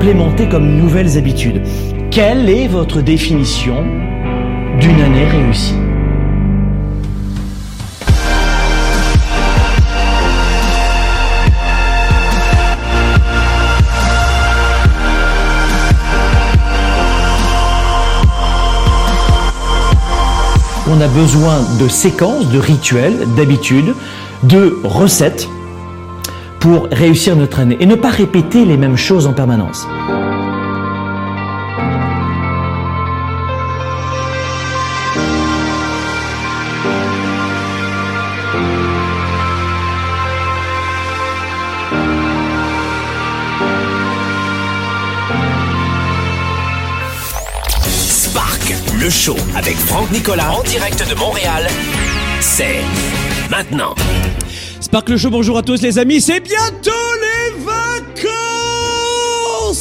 implémenter comme nouvelles habitudes. Quelle est votre définition d'une année réussie? On a besoin de séquences, de rituels, d'habitudes, de recettes pour réussir notre année et ne pas répéter les mêmes choses en permanence. Spark, le show avec Franck Nicolas en direct de Montréal, c'est maintenant. Sparkle Show, bonjour à tous les amis, c'est bientôt les vacances!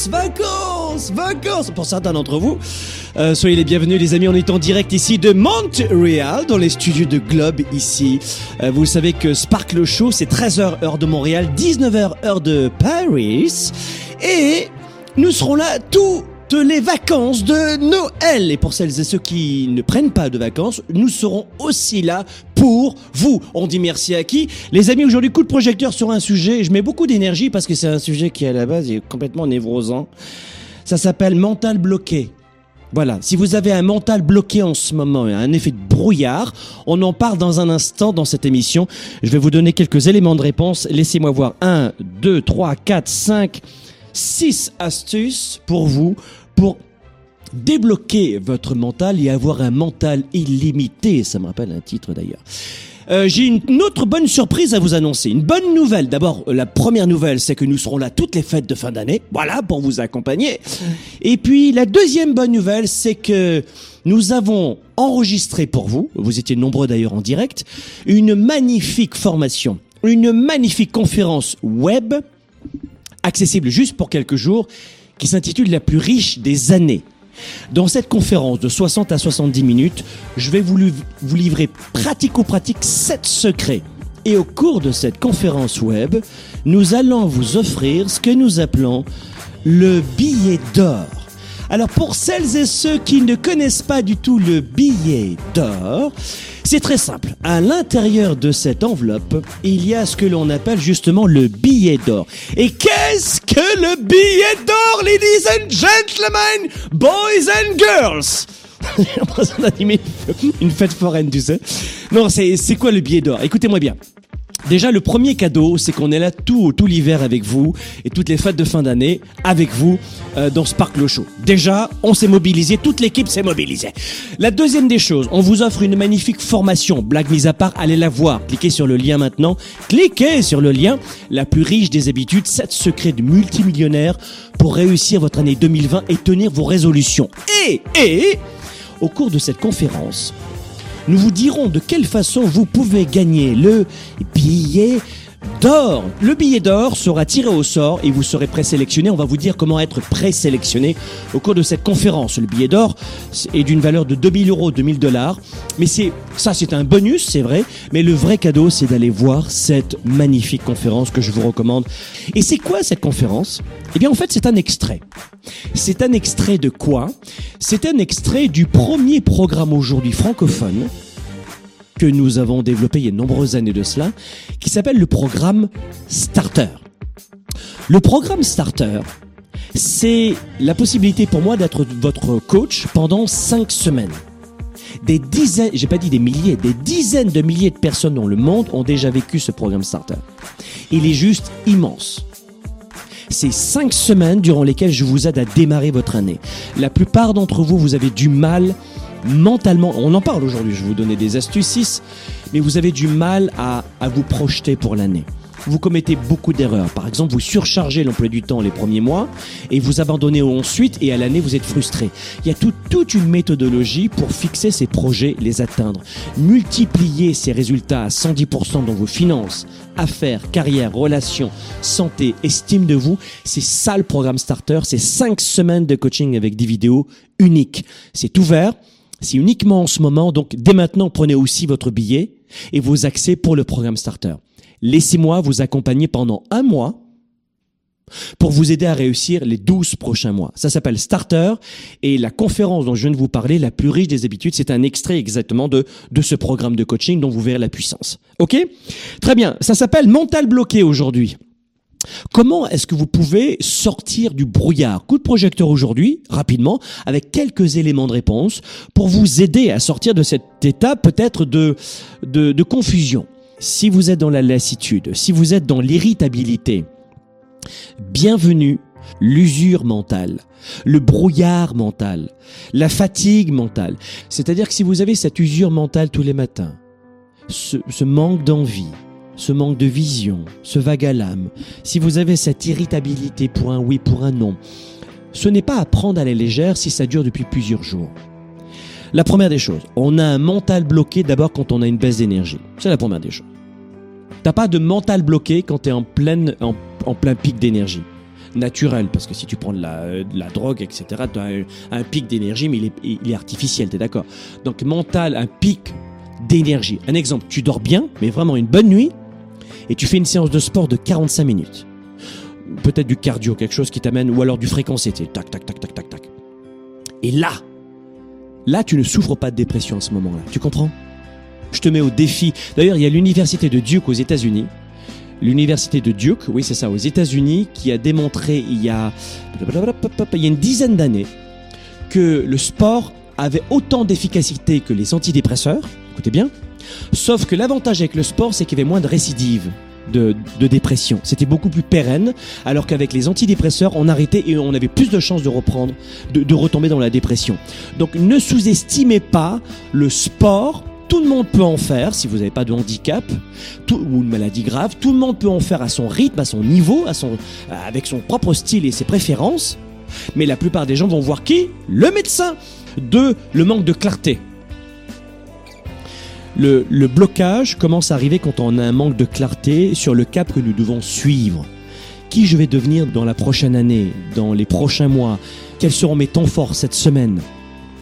Vacances! Vacances! Pour certains d'entre vous, euh, soyez les bienvenus les amis, on est en direct ici de Montréal, dans les studios de Globe ici. Euh, vous savez que Sparkle Show, c'est 13h heure de Montréal, 19h heure de Paris, et nous serons là tout les vacances de Noël. Et pour celles et ceux qui ne prennent pas de vacances, nous serons aussi là pour vous. On dit merci à qui? Les amis, aujourd'hui, coup de projecteur sur un sujet. Je mets beaucoup d'énergie parce que c'est un sujet qui, à la base, est complètement névrosant. Ça s'appelle mental bloqué. Voilà, si vous avez un mental bloqué en ce moment, un effet de brouillard, on en parle dans un instant dans cette émission. Je vais vous donner quelques éléments de réponse. Laissez-moi voir. 1, 2, 3, 4, 5, 6 astuces pour vous pour débloquer votre mental et avoir un mental illimité. Ça me rappelle un titre d'ailleurs. Euh, j'ai une autre bonne surprise à vous annoncer. Une bonne nouvelle. D'abord, la première nouvelle, c'est que nous serons là toutes les fêtes de fin d'année. Voilà, pour vous accompagner. Et puis, la deuxième bonne nouvelle, c'est que nous avons enregistré pour vous, vous étiez nombreux d'ailleurs en direct, une magnifique formation, une magnifique conférence web, accessible juste pour quelques jours, qui s'intitule La plus riche des années. Dans cette conférence de 60 à 70 minutes, je vais vous, vous livrer pratico-pratique 7 secrets. Et au cours de cette conférence web, nous allons vous offrir ce que nous appelons le billet d'or. Alors pour celles et ceux qui ne connaissent pas du tout le billet d'or, c'est très simple. À l'intérieur de cette enveloppe, il y a ce que l'on appelle justement le billet d'or. Et qu'est-ce que le billet d'or, ladies and gentlemen, boys and girls? J'ai l'impression d'animer une fête foraine, tu sais. Non, c'est quoi le billet d'or? Écoutez-moi bien. Déjà, le premier cadeau, c'est qu'on est là tout, tout l'hiver avec vous et toutes les fêtes de fin d'année avec vous euh, dans Sparkle Show. Déjà, on s'est mobilisé, toute l'équipe s'est mobilisée. La deuxième des choses, on vous offre une magnifique formation. Blague mise à part, allez la voir. Cliquez sur le lien maintenant. Cliquez sur le lien. La plus riche des habitudes, 7 secrets de multimillionnaire pour réussir votre année 2020 et tenir vos résolutions. Et, et, au cours de cette conférence, nous vous dirons de quelle façon vous pouvez gagner le billet d'or. Le billet d'or sera tiré au sort et vous serez présélectionné. On va vous dire comment être présélectionné au cours de cette conférence. Le billet d'or est d'une valeur de 2000 euros, 2000 dollars. Mais c'est, ça c'est un bonus, c'est vrai. Mais le vrai cadeau, c'est d'aller voir cette magnifique conférence que je vous recommande. Et c'est quoi cette conférence? Eh bien, en fait, c'est un extrait. C'est un extrait de quoi? C'est un extrait du premier programme aujourd'hui francophone que nous avons développé il y a de nombreuses années de cela, qui s'appelle le programme Starter. Le programme Starter, c'est la possibilité pour moi d'être votre coach pendant cinq semaines. Des dizaines, j'ai pas dit des milliers, des dizaines de milliers de personnes dans le monde ont déjà vécu ce programme Starter. Il est juste immense. C'est cinq semaines durant lesquelles je vous aide à démarrer votre année. La plupart d'entre vous, vous avez du mal mentalement, on en parle aujourd'hui, je vais vous donner des astuces, mais vous avez du mal à, à vous projeter pour l'année. Vous commettez beaucoup d'erreurs. Par exemple, vous surchargez l'emploi du temps les premiers mois et vous abandonnez ensuite et à l'année vous êtes frustré. Il y a tout, toute une méthodologie pour fixer ces projets, les atteindre. Multiplier ces résultats à 110% dans vos finances, affaires, carrière, relations, santé, estime de vous. C'est ça le programme Starter. C'est cinq semaines de coaching avec des vidéos uniques. C'est ouvert. C'est uniquement en ce moment, donc dès maintenant, prenez aussi votre billet et vos accès pour le programme Starter. Laissez-moi vous accompagner pendant un mois pour vous aider à réussir les 12 prochains mois. Ça s'appelle Starter et la conférence dont je viens de vous parler, la plus riche des habitudes, c'est un extrait exactement de, de ce programme de coaching dont vous verrez la puissance. OK? Très bien, ça s'appelle Mental Bloqué aujourd'hui. Comment est-ce que vous pouvez sortir du brouillard Coup de projecteur aujourd'hui, rapidement, avec quelques éléments de réponse pour vous aider à sortir de cet état peut-être de, de, de confusion. Si vous êtes dans la lassitude, si vous êtes dans l'irritabilité, bienvenue l'usure mentale, le brouillard mental, la fatigue mentale. C'est-à-dire que si vous avez cette usure mentale tous les matins, ce, ce manque d'envie, ce manque de vision, ce vague à l'âme, si vous avez cette irritabilité pour un oui, pour un non, ce n'est pas à prendre à la légère si ça dure depuis plusieurs jours. La première des choses, on a un mental bloqué d'abord quand on a une baisse d'énergie. C'est la première des choses. T'as pas de mental bloqué quand tu es en, en, plein pic d'énergie. Naturel, parce que si tu prends de la, de la drogue, etc., tu as un, un pic d'énergie, mais il est, il est artificiel, tu es d'accord Donc mental, un pic d'énergie. Un exemple, tu dors bien, mais vraiment une bonne nuit, et tu fais une séance de sport de 45 minutes. Peut-être du cardio, quelque chose qui t'amène, ou alors du fréquencé, tac, tac, tac, tac, tac, tac. Et là, là, tu ne souffres pas de dépression à ce moment-là. Tu comprends? Je te mets au défi. D'ailleurs, il y a l'université de Duke aux États-Unis. L'université de Duke, oui, c'est ça, aux États-Unis, qui a démontré il y a, il y a une dizaine d'années que le sport avait autant d'efficacité que les antidépresseurs. Écoutez bien. Sauf que l'avantage avec le sport, c'est qu'il y avait moins de récidives. De, dépression. C'était beaucoup plus pérenne, alors qu'avec les antidépresseurs, on arrêtait et on avait plus de chances de reprendre, de, retomber dans la dépression. Donc ne sous-estimez pas le sport. Tout le monde peut en faire si vous n'avez pas de handicap ou une maladie grave. Tout le monde peut en faire à son rythme, à son niveau, avec son propre style et ses préférences. Mais la plupart des gens vont voir qui? Le médecin. Deux, le manque de clarté le, blocage commence à arriver quand on a un manque de clarté sur le cap que nous devons suivre. Qui je vais devenir dans la prochaine année, dans les prochains mois? Quels seront mes temps forts cette semaine?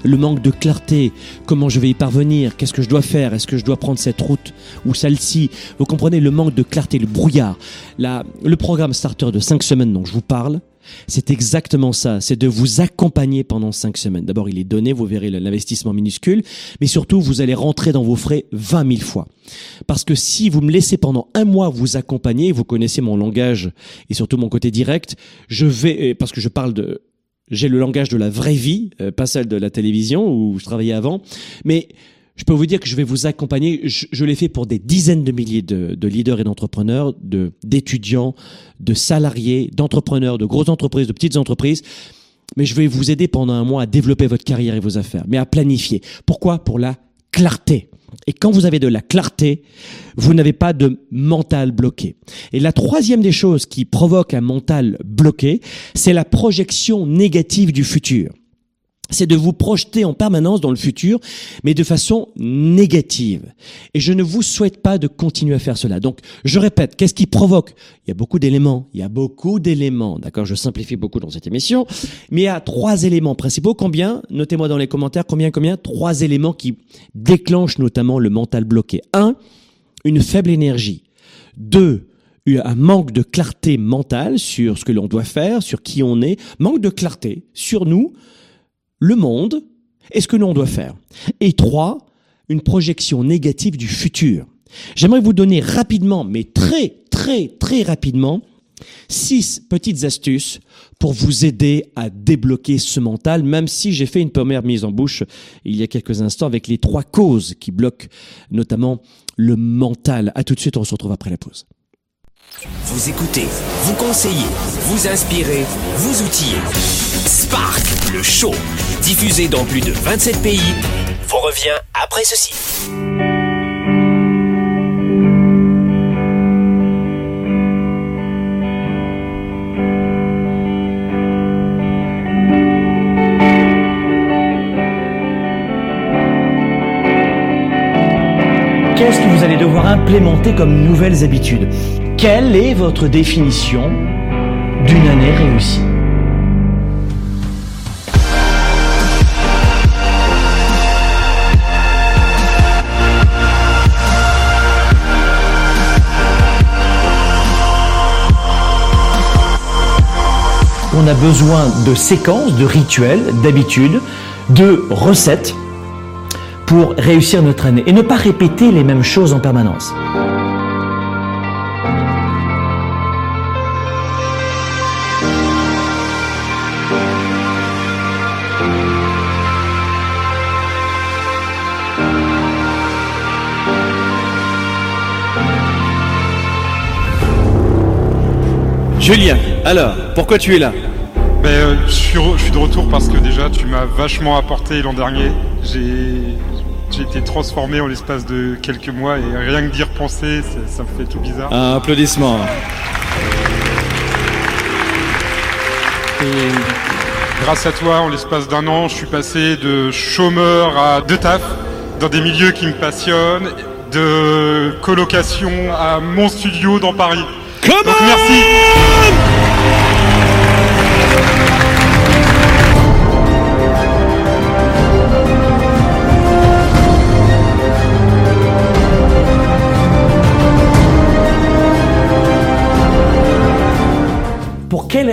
Le manque de clarté, comment je vais y parvenir Qu'est-ce que je dois faire Est-ce que je dois prendre cette route ou celle-ci Vous comprenez le manque de clarté, le brouillard. La, le programme starter de 5 semaines dont je vous parle, c'est exactement ça, c'est de vous accompagner pendant cinq semaines. D'abord, il est donné, vous verrez l'investissement minuscule, mais surtout, vous allez rentrer dans vos frais 20 000 fois. Parce que si vous me laissez pendant un mois vous accompagner, vous connaissez mon langage et surtout mon côté direct, je vais, parce que je parle de, j'ai le langage de la vraie vie, pas celle de la télévision où je travaillais avant, mais je peux vous dire que je vais vous accompagner. Je, je l'ai fait pour des dizaines de milliers de, de leaders et d'entrepreneurs, de d'étudiants, de salariés, d'entrepreneurs, de grosses entreprises, de petites entreprises. Mais je vais vous aider pendant un mois à développer votre carrière et vos affaires, mais à planifier. Pourquoi? Pour la clarté. Et quand vous avez de la clarté, vous n'avez pas de mental bloqué. Et la troisième des choses qui provoque un mental bloqué, c'est la projection négative du futur c'est de vous projeter en permanence dans le futur, mais de façon négative. Et je ne vous souhaite pas de continuer à faire cela. Donc, je répète, qu'est-ce qui provoque? Il y a beaucoup d'éléments, il y a beaucoup d'éléments, d'accord Je simplifie beaucoup dans cette émission, mais il y a trois éléments principaux. Combien? Notez-moi dans les commentaires, combien, combien? Trois éléments qui déclenchent notamment le mental bloqué. Un, une faible énergie. Deux, un manque de clarté mentale sur ce que l'on doit faire, sur qui on est, manque de clarté sur nous, le monde et ce que l'on doit faire. Et trois, une projection négative du futur. J'aimerais vous donner rapidement, mais très, très, très rapidement, six petites astuces pour vous aider à débloquer ce mental, même si j'ai fait une première mise en bouche il y a quelques instants avec les trois causes qui bloquent notamment le mental. À tout de suite, on se retrouve après la pause. Vous écoutez, vous conseillez, vous inspirez, vous outillez. Spark, le show, diffusé dans plus de 27 pays, vous revient après ceci. Qu'est-ce que vous allez devoir implémenter comme nouvelles habitudes? Quelle est votre définition d'une année réussie? On a besoin de séquences, de rituels, d'habitudes, de recettes pour réussir notre année et ne pas répéter les mêmes choses en permanence. Julien, alors, pourquoi tu es là? Ben, euh, je, suis je suis de retour parce que déjà tu m'as vachement apporté l'an dernier. J'ai été transformé en l'espace de quelques mois et rien que d'y repenser, ça me fait tout bizarre. Un applaudissement. Et grâce à toi, en l'espace d'un an, je suis passé de chômeur à de taf dans des milieux qui me passionnent, de colocation à mon studio dans Paris. Donc merci.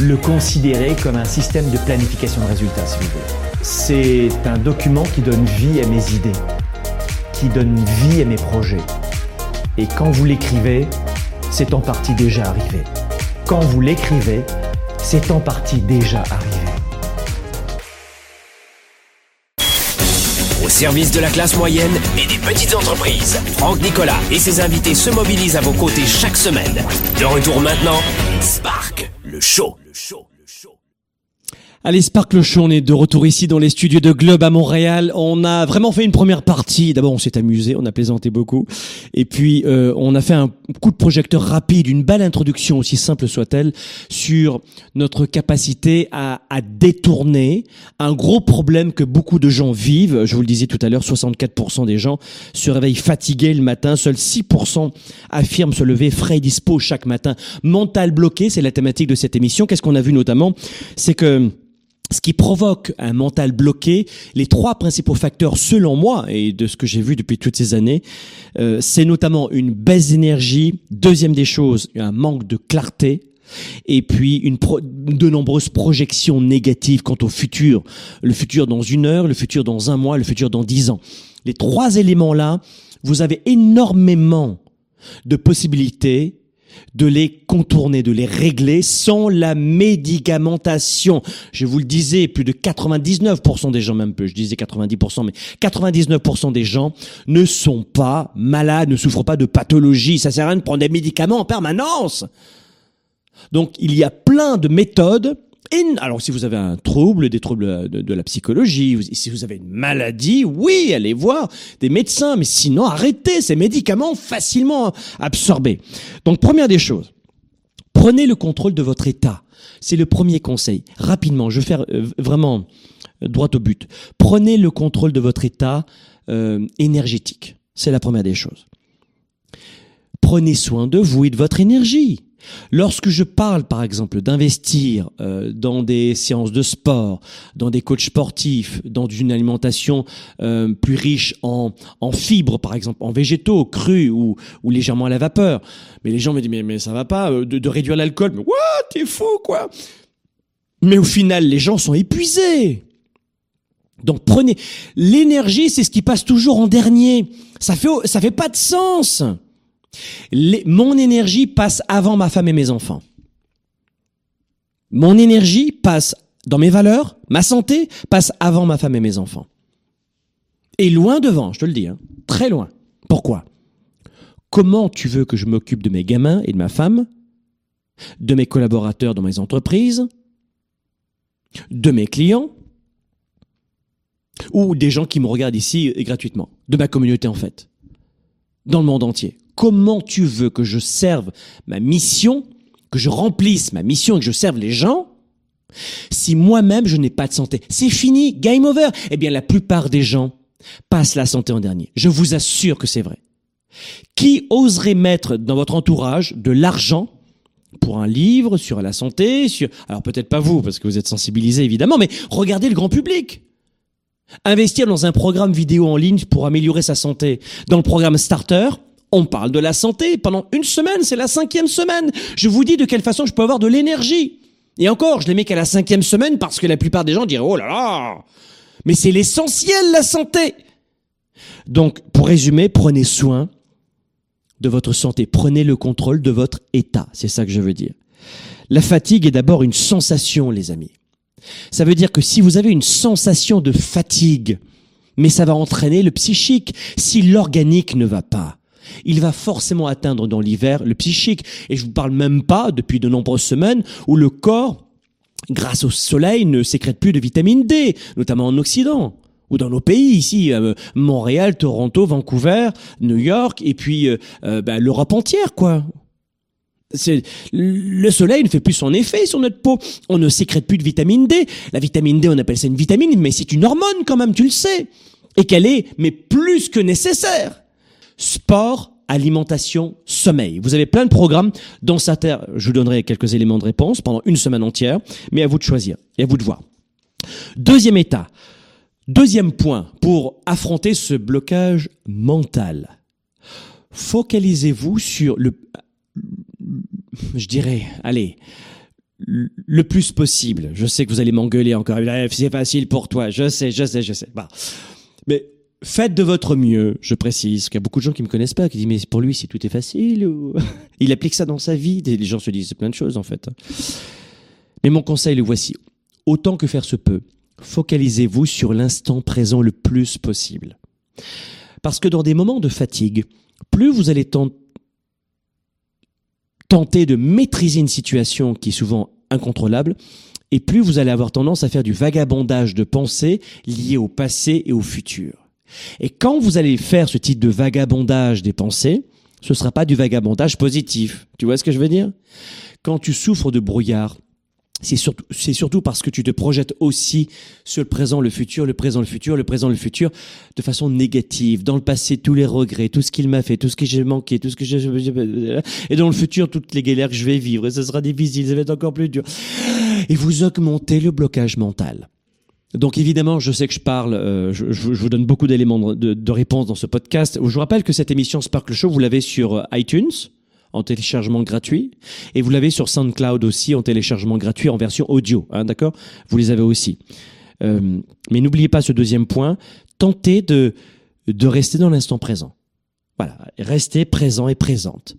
le considérer comme un système de planification de résultats si vous voulez. C'est un document qui donne vie à mes idées, qui donne vie à mes projets. Et quand vous l'écrivez, c'est en partie déjà arrivé. Quand vous l'écrivez, c'est en partie déjà arrivé. Au service de la classe moyenne et des petites entreprises, Franck Nicolas et ses invités se mobilisent à vos côtés chaque semaine. De retour maintenant, Spark, le show. Le show. Le show. Allez, Sparkle Show, on est de retour ici dans les studios de Globe à Montréal. On a vraiment fait une première partie. D'abord, on s'est amusé, on a plaisanté beaucoup. Et puis, euh, on a fait un coup de projecteur rapide, une belle introduction, aussi simple soit-elle, sur notre capacité à, à détourner un gros problème que beaucoup de gens vivent. Je vous le disais tout à l'heure, 64% des gens se réveillent fatigués le matin. Seuls 6% affirment se lever frais et dispo chaque matin. Mental bloqué, c'est la thématique de cette émission. Qu'est-ce qu'on a vu notamment? C'est que ce qui provoque un mental bloqué, les trois principaux facteurs, selon moi, et de ce que j'ai vu depuis toutes ces années, euh, c'est notamment une baisse d'énergie, deuxième des choses, un manque de clarté, et puis une de nombreuses projections négatives quant au futur. Le futur dans une heure, le futur dans un mois, le futur dans dix ans. Les trois éléments-là, vous avez énormément de possibilités de les contourner, de les régler sans la médicamentation. Je vous le disais, plus de 99% des gens, même peu, je disais 90%, mais 99% des gens ne sont pas malades, ne souffrent pas de pathologie. Ça sert à rien de prendre des médicaments en permanence. Donc, il y a plein de méthodes. Alors, si vous avez un trouble, des troubles de, de la psychologie, si vous avez une maladie, oui, allez voir des médecins. Mais sinon, arrêtez ces médicaments facilement absorbés. Donc, première des choses, prenez le contrôle de votre état. C'est le premier conseil. Rapidement, je vais faire euh, vraiment euh, droit au but. Prenez le contrôle de votre état euh, énergétique. C'est la première des choses. Prenez soin de vous et de votre énergie. Lorsque je parle, par exemple, d'investir euh, dans des séances de sport, dans des coachs sportifs, dans une alimentation euh, plus riche en, en fibres, par exemple, en végétaux, crus ou, ou légèrement à la vapeur, mais les gens me disent mais, mais ça va pas euh, de, de réduire l'alcool. Mais what T'es fou quoi? Mais au final, les gens sont épuisés. Donc prenez l'énergie, c'est ce qui passe toujours en dernier. Ça fait ça fait pas de sens. Mon énergie passe avant ma femme et mes enfants. Mon énergie passe dans mes valeurs, ma santé passe avant ma femme et mes enfants. Et loin devant, je te le dis, hein, très loin. Pourquoi? Comment tu veux que je m'occupe de mes gamins et de ma femme de mes collaborateurs dans mes entreprises, de mes clients, ou des gens qui me regardent ici gratuitement, de ma communauté en fait, dans le monde entier. Comment tu veux que je serve ma mission, que je remplisse ma mission et que je serve les gens si moi-même je n'ai pas de santé? C'est fini, game over. Eh bien, la plupart des gens passent la santé en dernier. Je vous assure que c'est vrai. Qui oserait mettre dans votre entourage de l'argent pour un livre sur la santé, sur alors peut-être pas vous parce que vous êtes sensibilisé évidemment, mais regardez le grand public. Investir dans un programme vidéo en ligne pour améliorer sa santé. Dans le programme Starter, on parle de la santé pendant une semaine, c'est la cinquième semaine. Je vous dis de quelle façon je peux avoir de l'énergie. Et encore, je les mets qu'à la cinquième semaine parce que la plupart des gens diraient oh là là, mais c'est l'essentiel la santé. Donc, pour résumer, prenez soin de votre santé, prenez le contrôle de votre état. C'est ça que je veux dire. La fatigue est d'abord une sensation, les amis. Ça veut dire que si vous avez une sensation de fatigue, mais ça va entraîner le psychique, si l'organique ne va pas, il va forcément atteindre dans l'hiver le psychique. Et je vous parle même pas depuis de nombreuses semaines où le corps, grâce au soleil, ne sécrète plus de vitamine D, notamment en Occident ou dans nos pays ici, euh, Montréal, Toronto, Vancouver, New York, et puis euh, bah, l'Europe entière, quoi. C'est le soleil ne fait plus son effet sur notre peau. On ne sécrète plus de vitamine D. La vitamine D, on appelle ça une vitamine, mais c'est une hormone quand même, tu le sais, et qu'elle est mais plus que nécessaire. Sport, alimentation, sommeil. Vous avez plein de programmes dans sa terre. Je vous donnerai quelques éléments de réponse pendant une semaine entière, mais à vous de choisir et à vous de voir. Deuxième état. Deuxième point pour affronter ce blocage mental. Focalisez-vous sur le, je dirais, allez, le plus possible. Je sais que vous allez m'engueuler encore. C'est facile pour toi. Je sais, je sais, je sais. Bah. Mais faites de votre mieux, je précise, qu'il y a beaucoup de gens qui me connaissent pas, qui disent mais pour lui c'est tout est facile il applique ça dans sa vie. Les gens se disent plein de choses en fait. Mais mon conseil le voici. Autant que faire se peut, focalisez-vous sur l'instant présent le plus possible. Parce que dans des moments de fatigue, plus vous allez tenter de maîtriser une situation qui est souvent incontrôlable, et plus vous allez avoir tendance à faire du vagabondage de pensées liées au passé et au futur. Et quand vous allez faire ce type de vagabondage des pensées, ce sera pas du vagabondage positif. Tu vois ce que je veux dire? Quand tu souffres de brouillard, c'est surtout, c'est surtout parce que tu te projettes aussi sur le présent, le futur, le présent, le futur, le présent, le futur, de façon négative. Dans le passé, tous les regrets, tout ce qu'il m'a fait, tout ce que j'ai manqué, tout ce que j'ai, et dans le futur, toutes les galères que je vais vivre, et ce sera difficile, ça va être encore plus dur. Et vous augmentez le blocage mental. Donc évidemment, je sais que je parle, euh, je, je, vous donne beaucoup d'éléments de, de, réponse dans ce podcast. Je vous rappelle que cette émission Sparkle Show, vous l'avez sur euh, iTunes en téléchargement gratuit et vous l'avez sur SoundCloud aussi en téléchargement gratuit en version audio, hein, d'accord? Vous les avez aussi. Euh, mais n'oubliez pas ce deuxième point, tentez de, de rester dans l'instant présent. Voilà, restez présent et présente.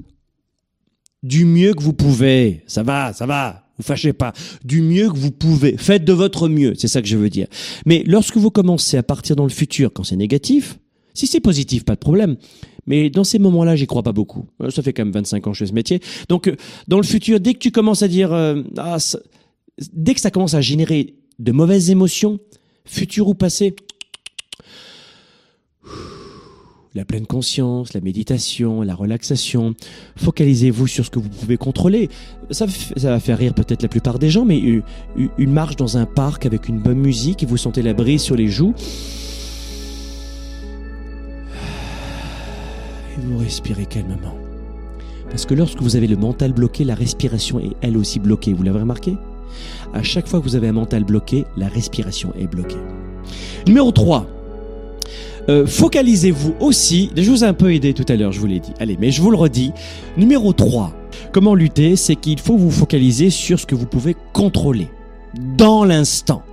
Du mieux que vous pouvez, ça va, ça va, vous fâchez pas, du mieux que vous pouvez. Faites de votre mieux, c'est ça que je veux dire. Mais lorsque vous commencez à partir dans le futur quand c'est négatif, si c'est positif, pas de problème. Mais dans ces moments-là, j'y crois pas beaucoup. Euh, ça fait quand même 25 ans que je fais ce métier. Donc, euh, dans le futur, dès que tu commences à dire, euh, ah, dès que ça commence à générer de mauvaises émotions, futur ou passé, la pleine conscience, la méditation, la relaxation. Focalisez-vous sur ce que vous pouvez contrôler. Ça, ça va faire rire peut-être la plupart des gens, mais une marche dans un parc avec une bonne musique et vous sentez la brise sur les joues. Et vous respirez calmement. Parce que lorsque vous avez le mental bloqué, la respiration est elle aussi bloquée. Vous l'avez remarqué? À chaque fois que vous avez un mental bloqué, la respiration est bloquée. Numéro 3. Euh, focalisez-vous aussi, je vous ai un peu aidé tout à l'heure, je vous l'ai dit. Allez, mais je vous le redis. Numéro 3, comment lutter C'est qu'il faut vous focaliser sur ce que vous pouvez contrôler dans l'instant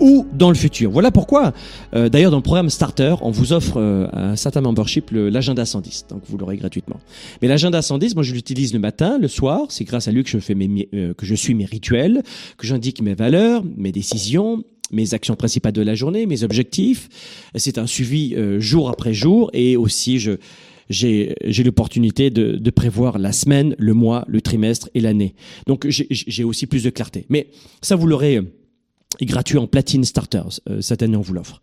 ou dans le futur. Voilà pourquoi, euh, d'ailleurs, dans le programme Starter, on vous offre euh, un certain membership, l'agenda 110. Donc, vous l'aurez gratuitement. Mais l'agenda 110, moi, je l'utilise le matin, le soir. C'est grâce à lui que je fais mes, que je suis mes rituels, que j'indique mes valeurs, mes décisions, mes actions principales de la journée, mes objectifs. C'est un suivi euh, jour après jour et aussi je j'ai l'opportunité de, de prévoir la semaine, le mois, le trimestre et l'année. Donc j'ai- j'ai aussi plus de clarté. Mais ça, vous l'aurez euh, gratuit en platine starters. Euh, cette année, on vous l'offre.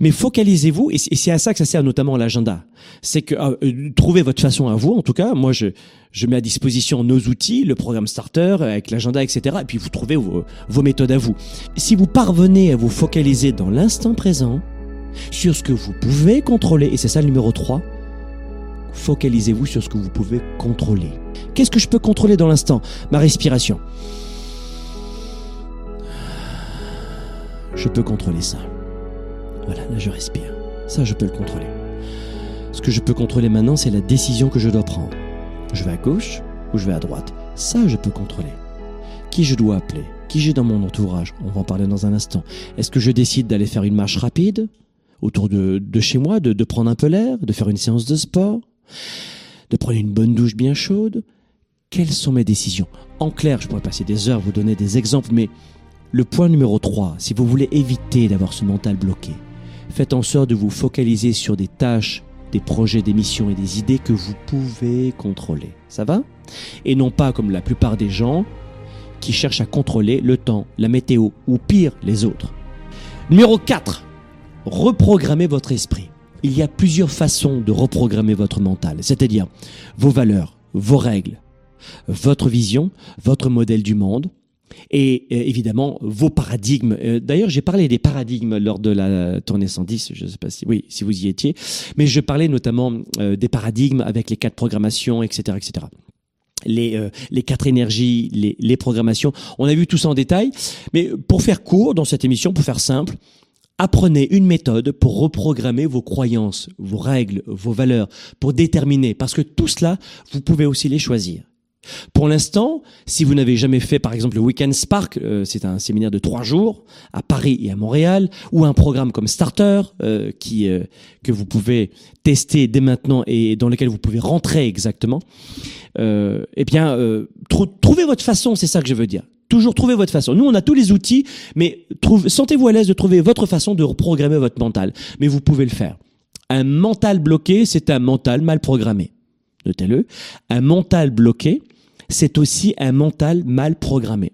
Mais focalisez-vous, et c'est à ça que ça sert notamment l'agenda. C'est que ah, euh, trouvez votre façon à vous. En tout cas, moi, je, je mets à disposition nos outils, le programme Starter avec l'agenda, etc. Et puis vous trouvez vos, vos méthodes à vous. Si vous parvenez à vous focaliser dans l'instant présent, sur ce que vous pouvez contrôler, et c'est ça le numéro 3, focalisez-vous sur ce que vous pouvez contrôler. Qu'est-ce que je peux contrôler dans l'instant? Ma respiration. Je peux contrôler ça. Voilà, là je respire. Ça, je peux le contrôler. Ce que je peux contrôler maintenant, c'est la décision que je dois prendre. Je vais à gauche ou je vais à droite. Ça, je peux contrôler. Qui je dois appeler? Qui j'ai dans mon entourage? On va en parler dans un instant. Est-ce que je décide d'aller faire une marche rapide autour de, chez moi, de, de prendre un peu l'air, de faire une séance de sport, de prendre une bonne douche bien chaude? Quelles sont mes décisions? En clair, je pourrais passer des heures, vous donner des exemples, mais le point numéro 3, si vous voulez éviter d'avoir ce mental bloqué, faites en sorte de vous focaliser sur des tâches, des projets, des missions et des idées que vous pouvez contrôler. Ça va? Et non pas comme la plupart des gens qui cherchent à contrôler le temps, la météo ou pire, les autres. Numéro 4. Reprogrammez votre esprit. Il y a plusieurs façons de reprogrammer votre mental, c'est-à-dire vos valeurs, vos règles, votre vision, votre modèle du monde, et euh, évidemment vos paradigmes. Euh, D'ailleurs, j'ai parlé des paradigmes lors de la tournée 110, je ne sais pas si oui, si vous y étiez, mais je parlais notamment euh, des paradigmes avec les quatre programmations, etc., etc. Les, les quatre énergies, les, les programmations. On a vu tout ça en détail, mais pour faire court dans cette émission, pour faire simple, apprenez une méthode pour reprogrammer vos croyances, vos règles, vos valeurs, pour déterminer, parce que tout cela, vous pouvez aussi les choisir. Pour l'instant, si vous n'avez jamais fait par exemple le Weekend Spark, euh, c'est un séminaire de trois jours à Paris et à Montréal, ou un programme comme Starter euh, qui euh, que vous pouvez tester dès maintenant et dans lequel vous pouvez rentrer exactement. Euh, eh bien, euh, trou- trouvez votre façon, c'est ça que je veux dire. Toujours trouver votre façon. Nous, on a tous les outils, mais sentez-vous à l'aise de trouver votre façon de reprogrammer votre mental. Mais vous pouvez le faire. Un mental bloqué, c'est un mental mal programmé. Notez-le. Un mental bloqué, c'est aussi un mental mal programmé.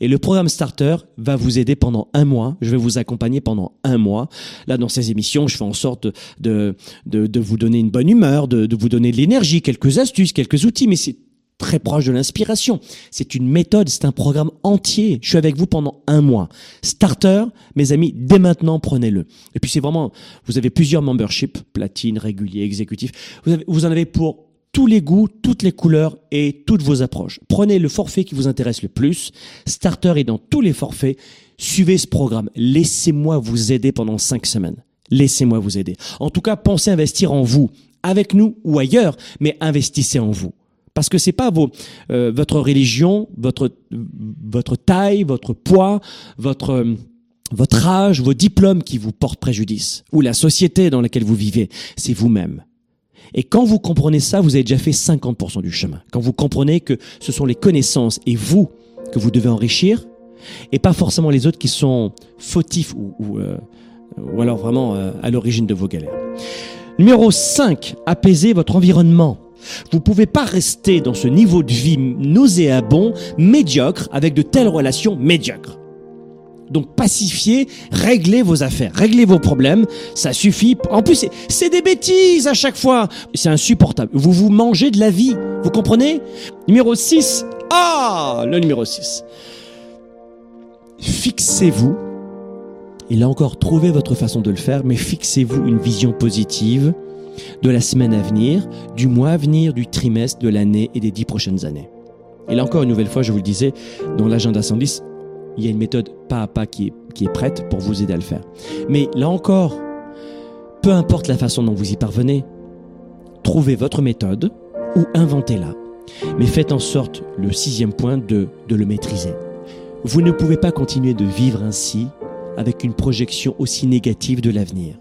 Et le programme Starter va vous aider pendant un mois. Je vais vous accompagner pendant un mois. Là, dans ces émissions, je fais en sorte de, de, vous donner une bonne humeur, de, vous donner de l'énergie, quelques astuces, quelques outils, mais c'est très proche de l'inspiration. C'est une méthode, c'est un programme entier. Je suis avec vous pendant un mois. Starter, mes amis, dès maintenant, prenez-le. Et puis c'est vraiment, vous avez plusieurs memberships, platine, régulier, exécutif. Vous, vous en avez pour tous les goûts, toutes les couleurs et toutes vos approches. Prenez le forfait qui vous intéresse le plus. Starter est dans tous les forfaits. Suivez ce programme. Laissez-moi vous aider pendant cinq semaines. Laissez-moi vous aider. En tout cas, pensez investir en vous, avec nous ou ailleurs, mais investissez en vous. Parce que c'est pas vos, euh, votre religion, votre, votre taille, votre poids, votre, euh, votre âge, vos diplômes qui vous portent préjudice, ou la société dans laquelle vous vivez. C'est vous-même. Et quand vous comprenez ça, vous avez déjà fait 50% du chemin. Quand vous comprenez que ce sont les connaissances et vous que vous devez enrichir, et pas forcément les autres qui sont fautifs ou, ou, euh, ou alors vraiment euh, à l'origine de vos galères. Numéro 5, apaisez votre environnement. Vous pouvez pas rester dans ce niveau de vie nauséabond, médiocre, avec de telles relations médiocres. Donc pacifiez, réglez vos affaires, réglez vos problèmes, ça suffit. En plus, c'est- des bêtises à chaque fois. C'est insupportable. Vous vous mangez de la vie, vous comprenez? Numéro 6. Ah, le numéro 6. Fixez-vous, et là encore, trouvez votre façon de le faire, mais fixez-vous une vision positive de la semaine à venir, du mois à venir, du trimestre, de l'année et des dix prochaines années. Et là encore, une nouvelle fois, je vous le disais, dans l'agenda 110, il y a une méthode pas à pas qui est, qui est prête pour vous aider à le faire. Mais là encore, peu importe la façon dont vous y parvenez, trouvez votre méthode ou inventez-la. Mais faites en sorte, le sixième point, de, de le maîtriser. Vous ne pouvez pas continuer de vivre ainsi avec une projection aussi négative de l'avenir.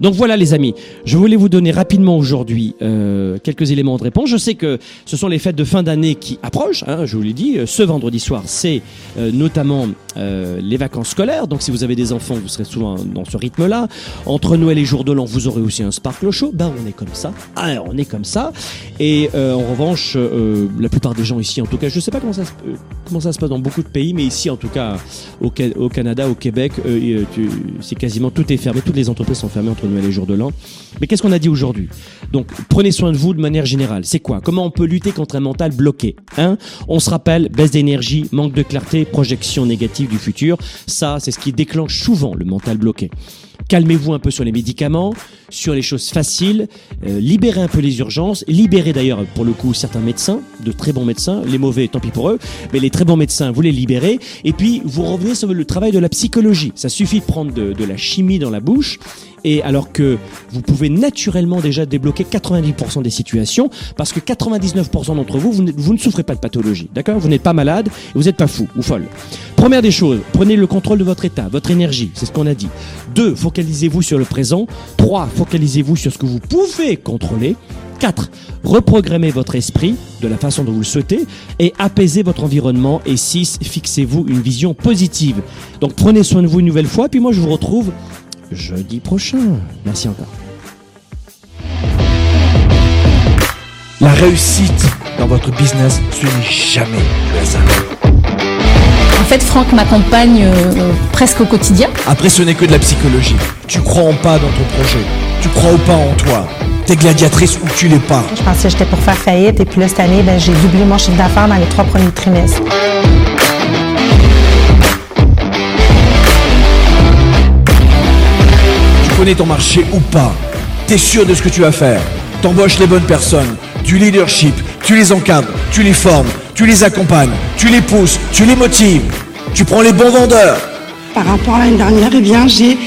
Donc voilà les amis, je voulais vous donner rapidement aujourd'hui euh, quelques éléments de réponse. Je sais que ce sont les fêtes de fin d'année qui approchent, hein, je vous l'ai dit. Ce vendredi soir, c'est euh, notamment euh, les vacances scolaires. Donc si vous avez des enfants, vous serez souvent dans ce rythme-là. Entre Noël et jour de l'an, vous aurez aussi un Sparkle Show. Ben on est comme ça. Ah, on est comme ça. Et euh, en revanche, euh, la plupart des gens ici, en tout cas, je sais pas comment ça, se, comment ça se passe dans beaucoup de pays, mais ici, en tout cas, au, Ca- au Canada, au Québec, c'est quasiment tout est fermé. Toutes les entreprises sont fermées entre Noël et jour de l'an. Mais qu'est-ce qu'on a dit aujourd'hui? Donc, prenez soin de vous de manière générale. C'est quoi? Comment on peut lutter contre un mental bloqué Hein? On se rappelle, baisse d'énergie, manque de clarté, projection négative du futur. Ça, c'est ce qui déclenche souvent le mental bloqué. Calmez-vous un peu sur les médicaments, sur les choses faciles, euh, libérez un peu les urgences, libérez d'ailleurs pour le coup certains médecins, de très bons médecins, les mauvais tant pis pour eux, mais les très bons médecins, vous les libérez, et puis vous revenez sur le travail de la psychologie. Ça suffit de prendre de, de la chimie dans la bouche, et alors que vous pouvez naturellement déjà débloquer 90% des situations, parce que 99% d'entre vous, vous, ne souffrez pas de pathologie, d'accord? Vous n'êtes pas malade, et vous n'êtes pas fou ou folle. Première des choses, prenez le contrôle de votre état, votre énergie, c'est ce qu'on a dit. Deux, focalisez-vous sur le présent. Trois, focalisez-vous sur ce que vous pouvez contrôler. 4. Reprogrammez votre esprit de la façon dont vous le souhaitez et apaisez votre environnement. Et 6. Fixez-vous une vision positive. Donc prenez soin de vous une nouvelle fois. Puis moi je vous retrouve jeudi prochain. Merci encore. La réussite dans votre business, ce n'est jamais le hasard. En fait, Franck m'accompagne euh, presque au quotidien. Après, ce n'est que de la psychologie. Tu crois en pas dans ton projet. Tu crois ou pas en toi. T'es gladiatrice ou tu l'es pas. Je pensais que j'étais pour faire faillite et puis là, cette année, ben, j'ai doublé mon chiffre d'affaires dans les trois premiers trimestres. Tu connais ton marché ou pas. T'es sûr de ce que tu vas faire. T'embauches les bonnes personnes. Du leadership. Tu les encadres. Tu les formes. Tu les accompagnes. Tu les pousses. Tu les motives. Tu prends les bons vendeurs. Par rapport à l'année dernière, eh bien, j'ai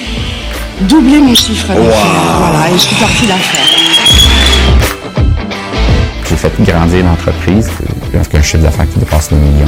doublé mon chiffre d'affaires. Voilà, et je suis partie d'affaires. J'ai fait grandir l'entreprise avec un chiffre d'affaires qui dépasse le million.